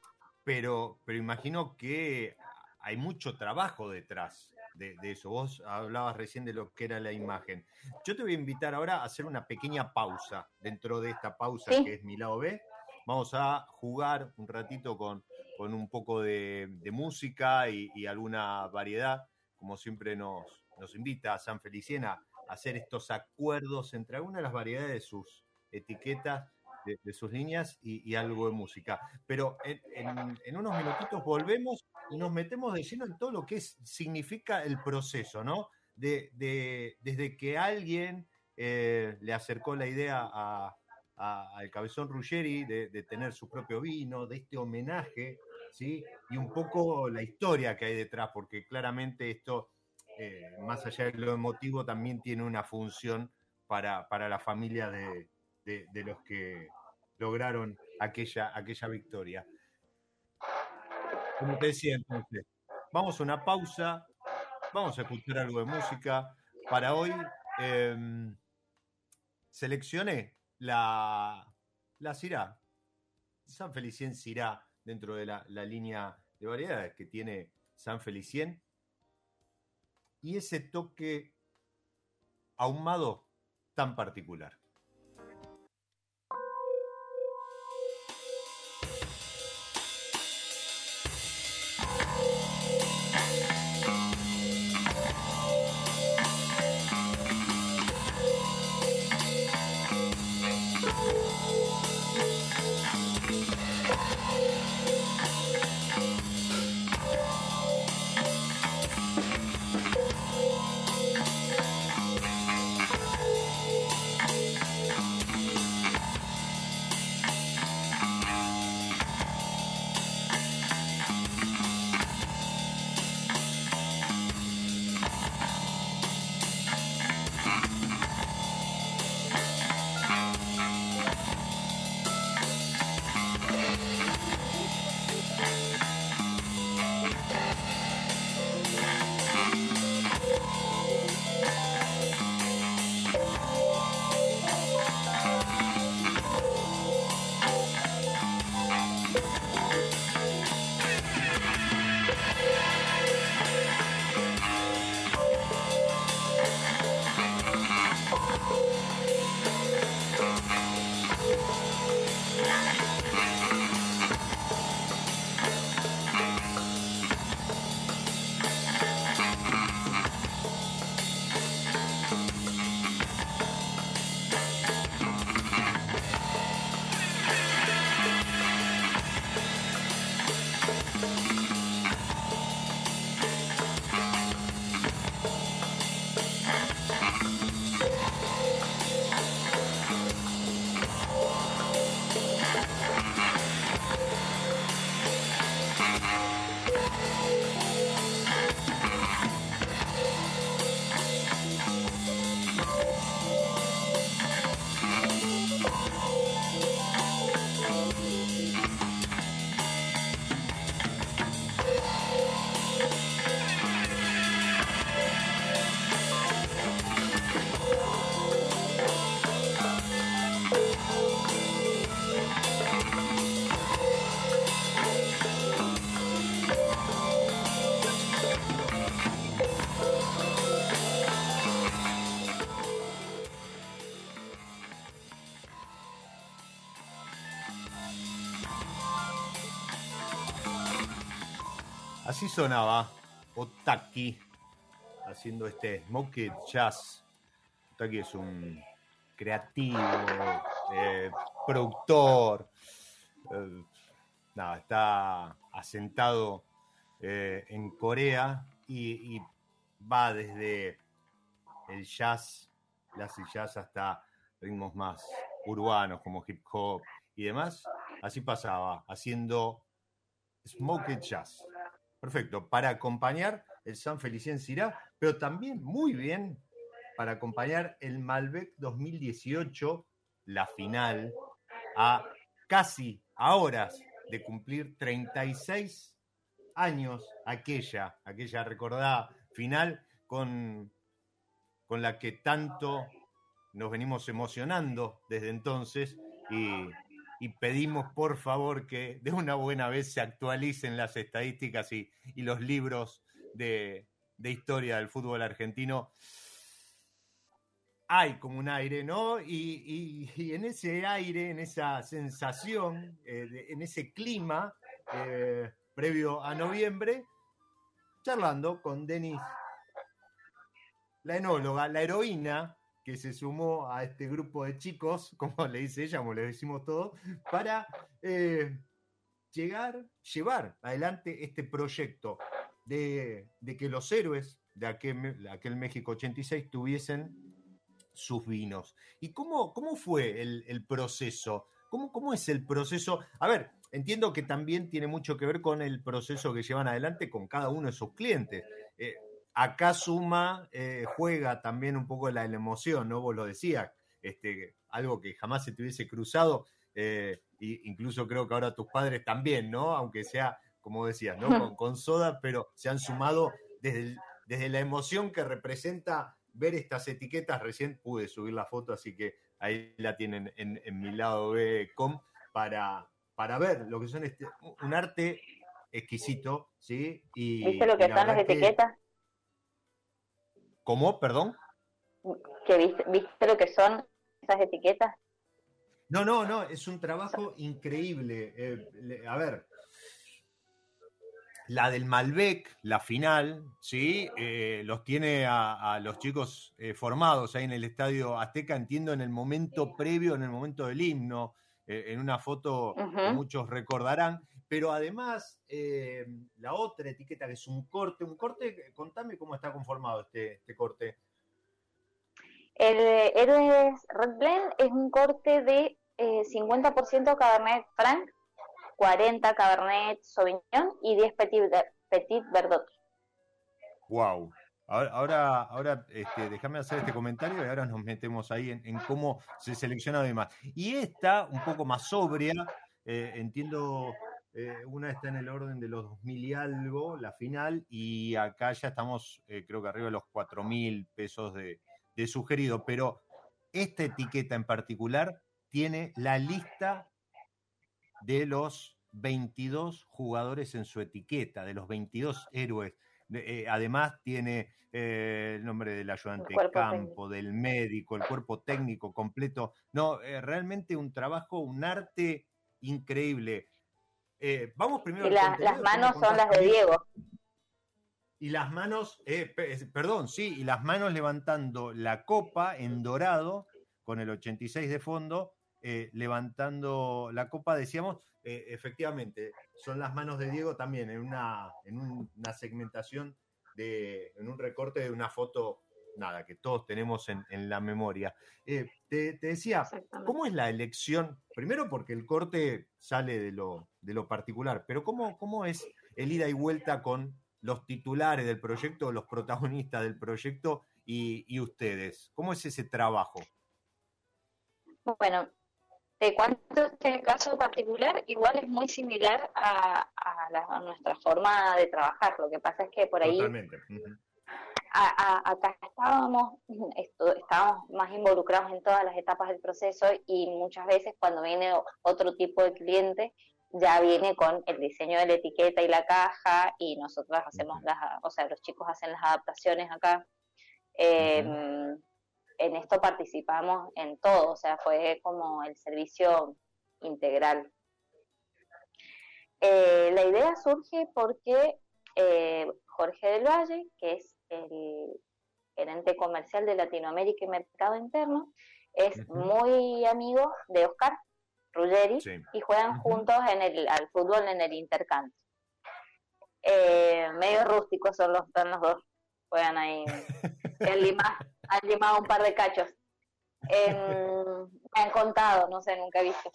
Speaker 1: Pero, pero imagino que hay mucho trabajo detrás de, eso. Vos hablabas recién de lo que era la imagen. Yo te voy a invitar ahora a hacer una pequeña pausa dentro de esta pausa que es mi lado B Vamos a jugar un ratito con, con un poco de, música y, alguna variedad, como siempre nos, invita San Felicien a hacer estos acuerdos entre algunas de las variedades de sus etiquetas, de, sus líneas y, algo de música. Pero en, unos minutitos volvemos y nos metemos de lleno en todo lo que es, significa el proceso, ¿no? De, desde que alguien eh, le acercó la idea a, al cabezón Ruggeri de, tener su propio vino, de este homenaje, ¿sí? Y un poco la historia que hay detrás, porque claramente esto, eh, más allá de lo emotivo, también tiene una función para, para la familia de, los que lograron aquella, aquella victoria. Como te decía entonces, vamos a una pausa, vamos a escuchar algo de música. Para hoy em, seleccioné la, la. San Felicien Cirá dentro de la, la línea de variedades que tiene San Felicien. Y ese toque ahumado tan particular. Así sonaba Otaki haciendo este Smoked Jazz. Otaki es un creativo, eh, productor. Eh, nada, está asentado eh, en Corea y, va desde el jazz, el jazz hasta ritmos más urbanos como hip hop y demás. Así pasaba, haciendo Smoked Jazz. Perfecto, para acompañar el San Felicien Sirá, pero también muy bien para acompañar el Malbec 2018, la final, a casi horas de cumplir 36 años aquella, aquella recordada final con, con la que tanto nos venimos emocionando desde entonces y y pedimos por favor que de una buena vez se actualicen las estadísticas y, los libros de, historia del fútbol argentino. Hay como un aire, ¿no? Y, en ese aire, en esa sensación, eh, en ese clima eh, previo a noviembre, charlando con Denis, la enóloga, la heroína que se sumó a este grupo de chicos, como le dice ella, como le decimos todos, para eh, llegar, llevar adelante este proyecto de, que los héroes de aquel, México 86 tuviesen sus vinos. ¿Y cómo, cómo fue el, proceso? ¿Cómo, ¿Cómo, es el proceso? A ver, entiendo que también tiene mucho que ver con el proceso que llevan adelante con cada uno de sus clientes. Eh, acá suma, eh, juega también un poco la, emoción, ¿no? Vos lo decías, este, algo que jamás se te hubiese cruzado, eh, incluso creo que ahora tus padres también, ¿no? Aunque sea, como decías, ¿no? Con, soda, pero se han sumado desde, desde la emoción que representa ver estas etiquetas. Recién pude subir la foto, así que ahí la tienen en, mi lado B com para, para ver lo que son este, un arte exquisito, ¿sí?
Speaker 2: Y, ¿Viste lo que son las etiquetas?
Speaker 1: ¿Cómo? Perdón.
Speaker 2: ¿Que viste, lo que son esas etiquetas?
Speaker 1: No, no, no, es un trabajo increíble. Eh, a ver, la del Malbec, la final, ¿sí? Eh, los tiene a, los chicos eh, formados ahí en el Estadio Azteca, entiendo, en el momento previo, en el momento del himno, en una foto que muchos recordarán pero además eh, la otra etiqueta que es un corte, un corte, contame cómo está conformado este, este corte.
Speaker 2: El Héroes Red Blend es un corte de 50% eh, Cabernet Franc, 40 Cabernet Sauvignon y 10 Petit, Petit Verdot.
Speaker 1: Wow. Ahora, ahora, este, déjame hacer este comentario y ahora nos metemos ahí en, cómo se selecciona además. Y esta, un poco más sobria, eh, entiendo eh, una está en el orden de los 2.000 y algo, la final, y acá ya estamos, eh, creo que arriba de los 4.000 pesos de, sugerido, pero esta etiqueta en particular tiene la lista de los 22 jugadores en su etiqueta, de los 22 héroes. Eh, además tiene el nombre del ayudante de campo, del médico, el cuerpo técnico completo. No, realmente un trabajo, un arte increíble. Eh, vamos primero.
Speaker 2: Y las manos son las de Diego.
Speaker 1: Y las manos, eh, perdón, sí, y las manos levantando la copa en dorado, con el 86 de fondo, eh, levantando la copa, decíamos, efectivamente, son las manos de Diego también en una, en una segmentación, de, en un recorte de una foto nada, que todos tenemos en, la memoria. Eh, te, decía, ¿cómo es la elección? Primero porque el corte sale de lo, de lo particular, pero ¿cómo, ¿cómo es el ida y vuelta con los titulares del proyecto, los protagonistas del proyecto y, ustedes? ¿Cómo es ese trabajo?
Speaker 2: Bueno, te cuento este caso particular, igual es muy similar a, nuestra forma de trabajar. Lo que pasa es que por ahí Totalmente acá estábamos, estábamos más involucrados en todas las etapas del proceso y muchas veces cuando viene otro tipo de cliente ya viene con el diseño de la etiqueta y la caja y nosotros hacemos las, o sea, los chicos hacen las adaptaciones acá. Em, en esto participamos en todo, o sea, fue como el servicio integral. Eh, la idea surge porque eh, Jorge del Valle, que es el gerente comercial de Latinoamérica y Mercado Interno, es muy amigo de Oscar Ruggeri y juegan juntos en el, al fútbol en el Intercanto. Eh, medio rústicos son los, son los dos, juegan ahí. han, limado, un par de cachos. me han contado, no sé, nunca he visto.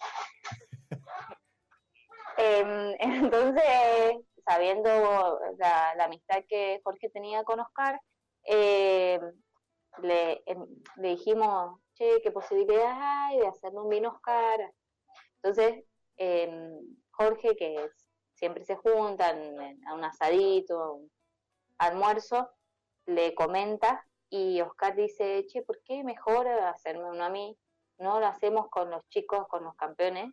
Speaker 2: Em, entonces, sabiendo la, amistad que Jorge tenía con Oscar, em, le, em, le, dijimos, che, ¿qué posibilidades hay de hacerle un vino Oscar? Entonces, Jorge, que siempre se juntan a un asadito, un almuerzo, le comenta y Oscar dice, che, ¿por qué mejor hacerme uno a mí? No lo hacemos con los chicos, con los campeones,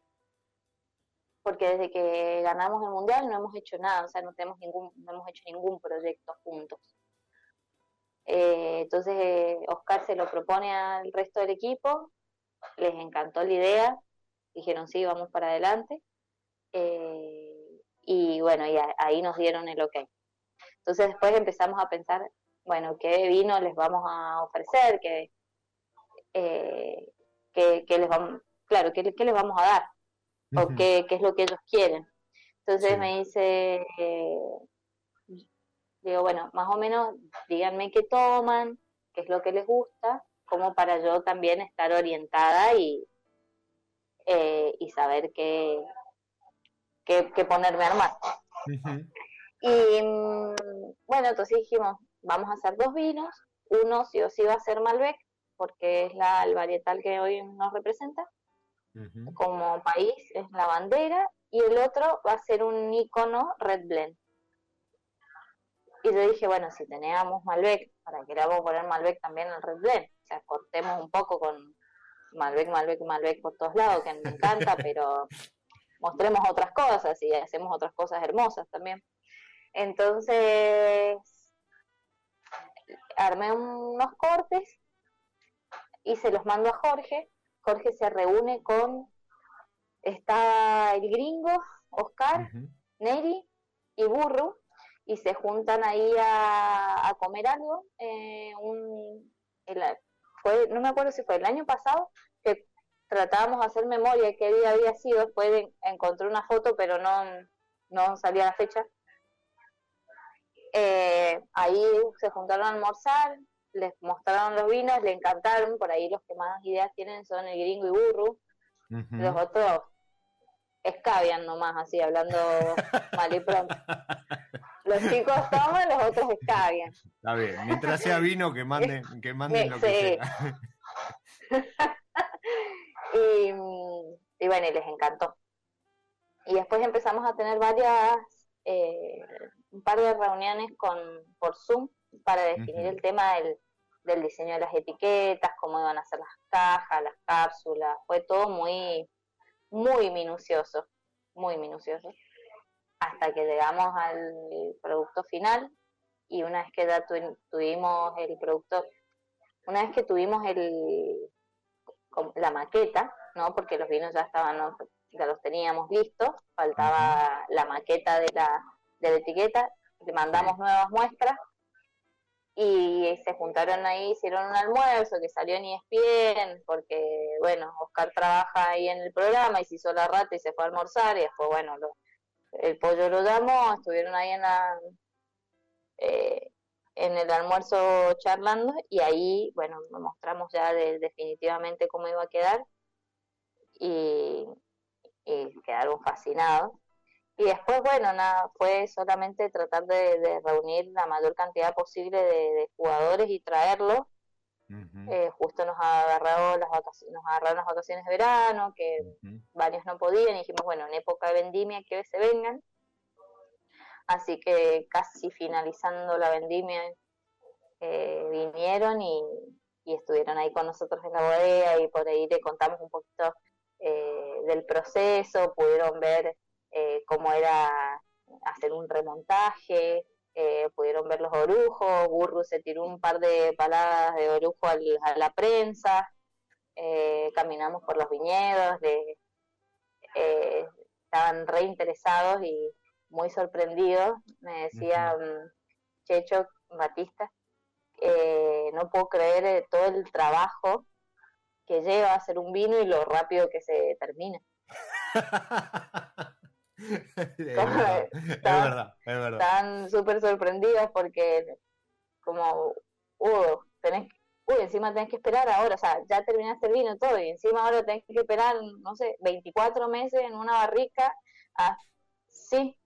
Speaker 2: porque desde que ganamos el mundial no hemos hecho nada, o sea, no tenemos ningún, no hemos hecho ningún proyecto juntos. Eh, entonces Oscar se lo propone al resto del equipo, les encantó la idea, dijeron sí, vamos para adelante, eh, y bueno, y ahí nos dieron el ok. Entonces después empezamos a pensar, bueno, qué vino les vamos a ofrecer, qué, eh, les vamos, claro, qué, qué les vamos a dar o qué, es lo que ellos quieren. Entonces me dice, eh, digo, bueno, más o menos díganme qué toman, qué es lo que les gusta, como para yo también estar orientada y, eh, y saber qué, qué, ponerme a armar. Y mm, bueno, entonces dijimos, vamos a hacer dos vinos, uno sí o sí va a ser Malbec, porque es la, el varietal que hoy nos representa, como país es la bandera y el otro va a ser un icono Red Blend. Y yo dije, bueno, si teníamos Malbec, ¿para qué le vamos a poner Malbec también al Red Blend? O sea, cortemos un poco con Malbec, Malbec, Malbec por todos lados, que me encanta, pero mostremos otras cosas y hacemos otras cosas hermosas también. Entonces, armé unos cortes y se los mando a Jorge Jorge se reúne con, está el gringo, Oscar, Neri y Burro, y se juntan ahí a, comer algo. Eh, fue, no me acuerdo si fue el año pasado, tratábamos de hacer memoria qué día había sido, después encontré una foto, pero no, no salía la fecha. Eh, ahí se juntaron a almorzar, les mostraron los vinos, le encantaron, por ahí los que más ideas tienen son el gringo y burro, los otros escabian nomás, así hablando mal y pronto. Los chicos toman, los otros escabian.
Speaker 1: Está bien, mientras sea vino, que manden, que manden lo que sea.
Speaker 2: y, y, bueno, y les encantó. Y después empezamos a tener varias, eh, un par de reuniones con por Zoom para definir el tema del, del diseño de las etiquetas, cómo iban a ser las cajas, las cápsulas, fue todo muy, muy minucioso, muy minucioso, hasta que llegamos al producto final y una vez que ya tuvimos el producto, una vez que tuvimos el la maqueta, ¿no? Porque los vinos ya estaban, ya los teníamos listos, faltaba la maqueta de la, de la etiqueta, le mandamos nuevas muestras y se juntaron ahí, hicieron un almuerzo que salió en ESPN, porque, bueno, Oscar trabaja ahí en el programa y se hizo la rata y se fue a almorzar y después, bueno, el pollo lo llamó, estuvieron ahí en la... Eh, en el almuerzo charlando y ahí, bueno, mostramos ya definitivamente cómo iba a quedar y, y quedaron fascinados. Y después, bueno, nada, fue solamente tratar de, reunir la mayor cantidad posible de, jugadores y traerlos. Eh, justo nos agarrado las vacaciones, nos agarraron las vacaciones de verano, que varios no podían, y dijimos, bueno, en época de vendimia que se vengan. Así que casi finalizando la vendimia eh, vinieron y, estuvieron ahí con nosotros en la bodega y por ahí le contamos un poquito eh, del proceso, pudieron ver eh, cómo era hacer un remontaje, pudieron ver los orujos, Burru se tiró un par de paladas de orujo a la prensa, caminamos por los viñedos, estaban re interesados y, muy sorprendidos, me decía mm, Checho Batista, eh, no puedo creer eh, todo el trabajo que lleva a hacer un vino y lo rápido que se termina.
Speaker 1: es, verdad, es verdad,
Speaker 2: Están súper sorprendidos porque como, uh, tenés, uy, encima tenés que esperar ahora, o sea, ya terminaste el vino todo y encima ahora tenés que esperar, no sé, 24 meses en una barrica, ah, sí.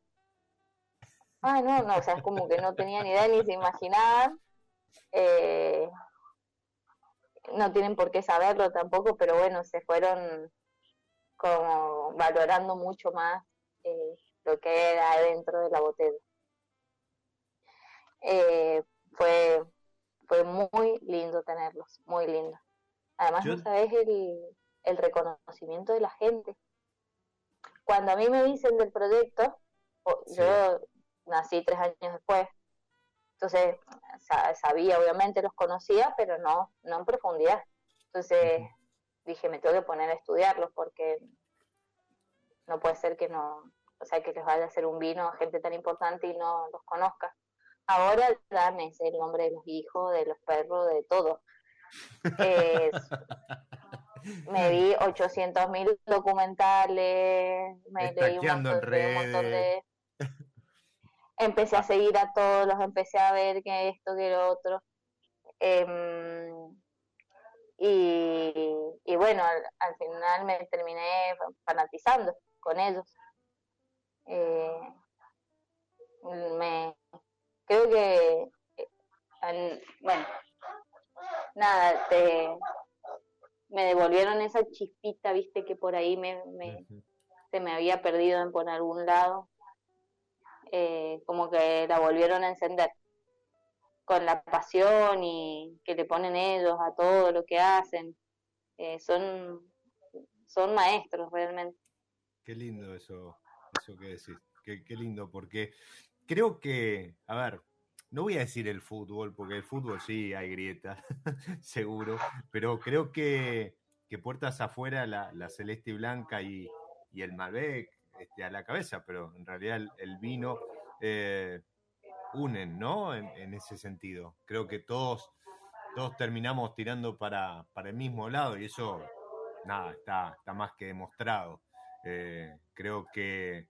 Speaker 2: Ah, no, no, o sea, es como que no tenía ni idea ni se imaginaban. Eh, no tienen por qué saberlo tampoco, pero bueno, se fueron como valorando mucho más eh, lo que era dentro de la botella. Eh, fue, fue muy lindo tenerlos, muy lindo. Además, no sabes el, el reconocimiento de la gente. Cuando a mí me dicen del proyecto, yo nací tres años después, entonces sabía, obviamente los conocía, pero no, no en profundidad. Entonces dije, me tengo que poner a estudiarlos porque no puede ser que no, o sea, que les vaya a hacer un vino a gente tan importante y no los conozca. Ahora ya me sé el nombre de los hijos, de los perros, de todo. me vi 800 mil documentales, me leí un montón, de... Empecé a seguir a todos, los empecé a ver que esto, que lo otro. Em, y, bueno, al, final me terminé fanatizando con ellos. Eh, me creo que eh, bueno nada te me devolvieron esa chispita viste que por ahí me, se me había perdido en por algún lado eh, como que la volvieron a encender con la pasión y que le ponen ellos a todo lo que hacen son son maestros realmente
Speaker 1: qué lindo eso eso que decís. Qué, lindo, porque creo que, a ver, no voy a decir el fútbol, porque el fútbol sí hay grieta, seguro, pero creo que, que puertas afuera la, celeste y blanca y, el Malbec este, a la cabeza, pero en realidad el, vino eh, unen, ¿no? En, ese sentido. Creo que todos, todos terminamos tirando para, para el mismo lado y eso, nada, está, está más que demostrado. Eh, creo que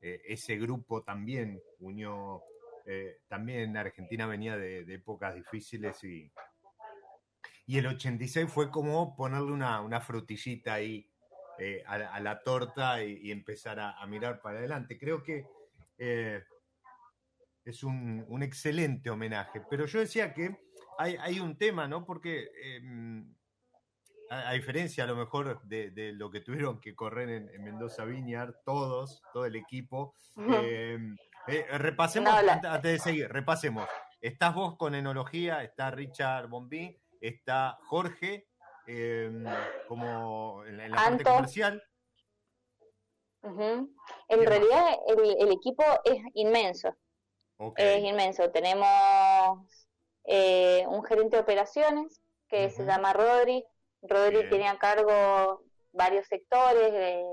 Speaker 1: eh, ese grupo también unió, eh, también Argentina venía de, épocas difíciles y, y el 86 fue como ponerle una, una frutillita ahí a, la torta y, empezar a, mirar para adelante. Creo que es un, un, excelente homenaje, pero yo decía que hay, hay un tema, ¿no? Porque em, a, diferencia a lo mejor de, lo que tuvieron que correr en, Mendoza Viñar, todos, todo el equipo. Em, eh, repasemos, antes, de seguir, repasemos. Estás vos con enología, está Richard Bombí, está Jorge em, como en, la parte comercial.
Speaker 2: En realidad el, equipo es inmenso. Es inmenso. Tenemos eh, un gerente de operaciones que se llama Rodri, Rodri tiene a cargo varios sectores, de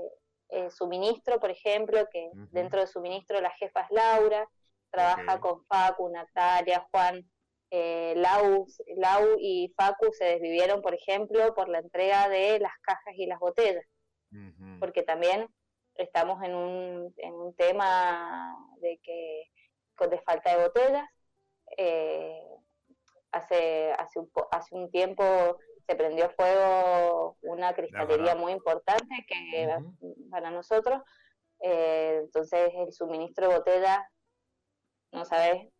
Speaker 2: eh, suministro, por ejemplo, que dentro de suministro la jefa es Laura, trabaja con Facu, Natalia, Juan, eh, Lau, Lau y Facu se desvivieron, por ejemplo, por la entrega de las cajas y las botellas, porque también estamos en un, en un tema de que de falta de botellas. Eh, hace, hace, un, hace un tiempo se prendió fuego una cristalería muy importante que para nosotros. Eh, entonces el suministro de botella, no sabes,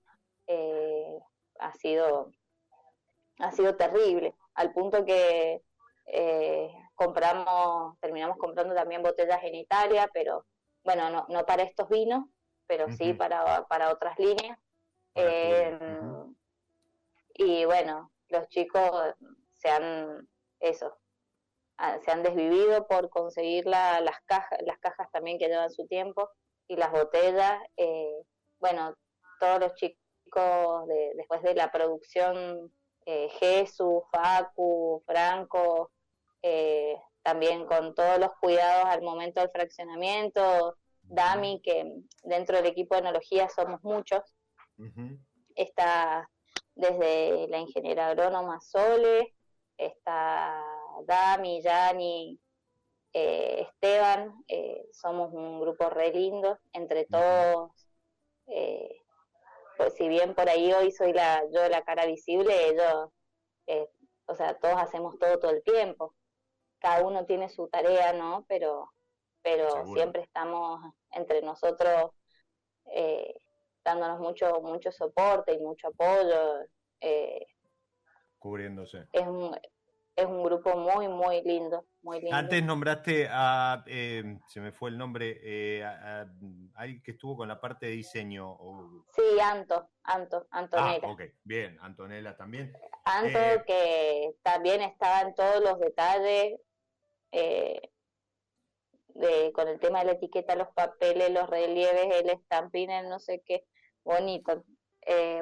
Speaker 2: eh, ha sido ha sido terrible, al punto que eh, compramos, terminamos comprando también botellas en Italia, pero bueno, no, no para estos vinos, pero sí para, para otras líneas. y bueno, los chicos se han, eso, se han desvivido por conseguir las cajas, las cajas también que llevan su tiempo y las botellas. Eh, bueno, todos los chicos después de la producción, eh, Jesús, Facu, Franco, eh, también con todos los cuidados al momento del fraccionamiento, Dami, que dentro del equipo de enología somos muchos. Está desde la ingeniera agrónoma Sole, está Dami, Yani, eh, Esteban, eh, somos un grupo re lindo, entre todos, eh, pues si bien por ahí hoy soy la, yo la cara visible, ellos, o sea, todos hacemos todo todo el tiempo, cada uno tiene su tarea, ¿no? Pero, pero siempre estamos entre nosotros dándonos mucho, mucho soporte y mucho apoyo.
Speaker 1: Cubriéndose.
Speaker 2: Es un, es un grupo muy, muy lindo, muy lindo.
Speaker 1: Antes nombraste a, eh, se me fue el nombre, eh, alguien que estuvo con la parte de diseño.
Speaker 2: Sí, Anto, Anto, Antonella.
Speaker 1: Ah, ok, bien, Antonella también.
Speaker 2: Anto, eh, que también estaba en todos los detalles, de, con el tema de la etiqueta, los papeles, los relieves, el estampín, el no sé qué, bonito.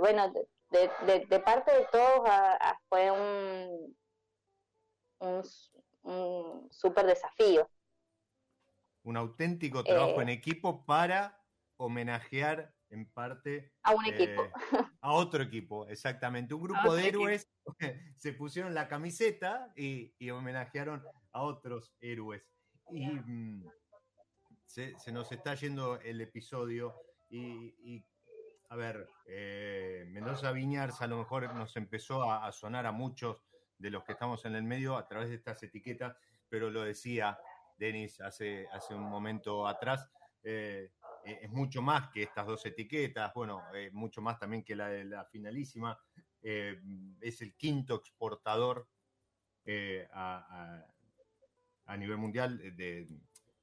Speaker 2: bueno, de, de, parte de todos fue un un, súper desafío.
Speaker 1: Un auténtico trabajo en eh, equipo para homenajear en parte
Speaker 2: a un equipo. Eh,
Speaker 1: a otro equipo, exactamente. Un grupo de héroes se pusieron la camiseta y, homenajearon a otros héroes. Y mm, se, nos está yendo el episodio y, a ver, eh, Mendoza Viñars a lo mejor nos empezó a sonar a muchos de los que estamos en el medio a través de estas etiquetas, pero lo decía Denis hace, hace un momento atrás, eh, eh, es mucho más que estas dos etiquetas, bueno, eh, mucho más también que la de la finalísima, es el quinto exportador a, nivel mundial, de,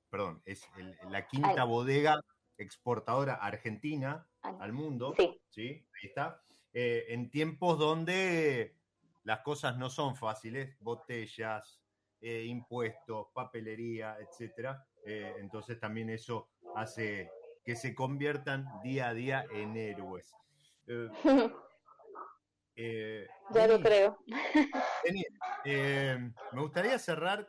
Speaker 1: perdón, es la quinta bodega exportadora argentina al mundo, sí. Ahí está, en tiempos donde las cosas no son fáciles, botellas, eh, impuestos, papelería, etcétera. Eh, entonces también eso hace que se conviertan día a día en héroes.
Speaker 2: Eh, ya lo creo.
Speaker 1: me gustaría cerrar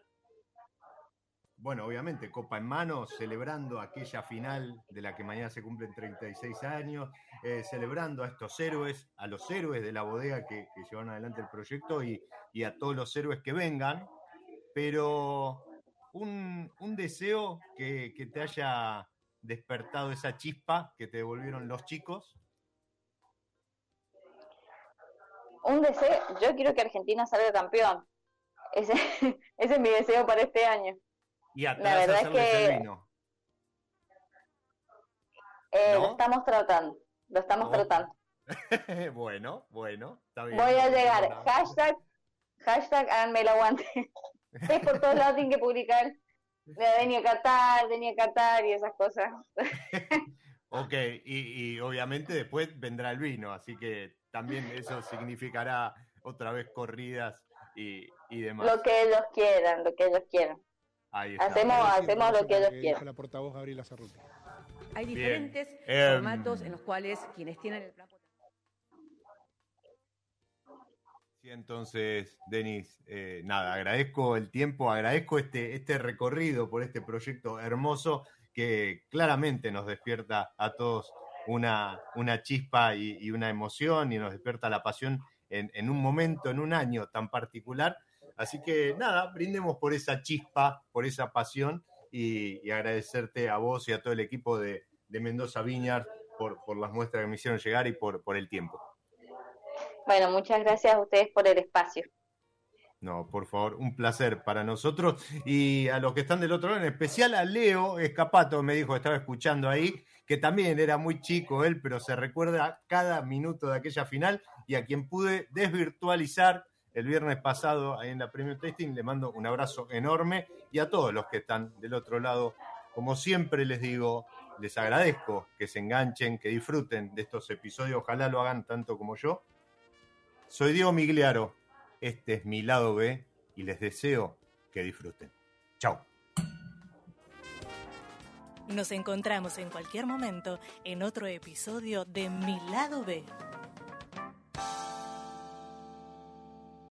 Speaker 1: bueno, obviamente, copa en mano, celebrando aquella final de la que mañana se cumplen 36 años, eh, celebrando a estos héroes, a los héroes de la bodega que, llevan adelante el proyecto y, a todos los héroes que vengan, pero un, deseo que, que, te haya despertado esa chispa que te devolvieron los chicos.
Speaker 2: Un deseo, yo quiero que Argentina salga campeón. Ese es mi deseo para este año.
Speaker 1: Y atrás la verdad es que vino.
Speaker 2: Eh, Lo estamos tratando, lo estamos tratando.
Speaker 1: bueno, bueno, está bien.
Speaker 2: Voy a llegar. Hashtag, hashtag, háganme el aguante. es por todos lados tienen que publicar. Venía Qatar, venía Qatar y esas cosas.
Speaker 1: ok, y, y obviamente después vendrá el vino, así que también eso significará otra vez corridas y, y demás.
Speaker 2: Lo que ellos quieran, lo que ellos quieran. Hacemos, hacemos lo que ellos quieran.
Speaker 3: La portavoz Gabriela
Speaker 4: Hay diferentes em, formatos en los cuales quienes tienen el plan.
Speaker 1: Sí, entonces, Denis, eh, nada, agradezco el tiempo, agradezco este, este recorrido por este proyecto hermoso que claramente nos despierta a todos una, una chispa y, una emoción y nos despierta la pasión en, en un momento, en un año tan particular Así que nada, brindemos por esa chispa, por esa pasión y, agradecerte a vos y a todo el equipo de, Mendoza Viñar por, las muestras que me hicieron llegar y por, por el tiempo.
Speaker 2: Bueno, muchas gracias a ustedes por el espacio.
Speaker 1: No, por favor, un placer para nosotros y a los que están del otro lado, en especial a Leo Escapato, me dijo, estaba escuchando ahí, que también era muy chico él, pero se recuerda cada minuto de aquella final y a quien pude desvirtualizar el viernes pasado ahí en la Premium Testing. Le mando un abrazo enorme y a todos los que están del otro lado. Como siempre les digo, les agradezco que se enganchen, que disfruten de estos episodios. Ojalá lo hagan tanto como yo. Soy Diego Migliaro. Este es mi lado B y les deseo que disfruten. Chao.
Speaker 5: Nos encontramos en cualquier momento en otro episodio de Mi lado B.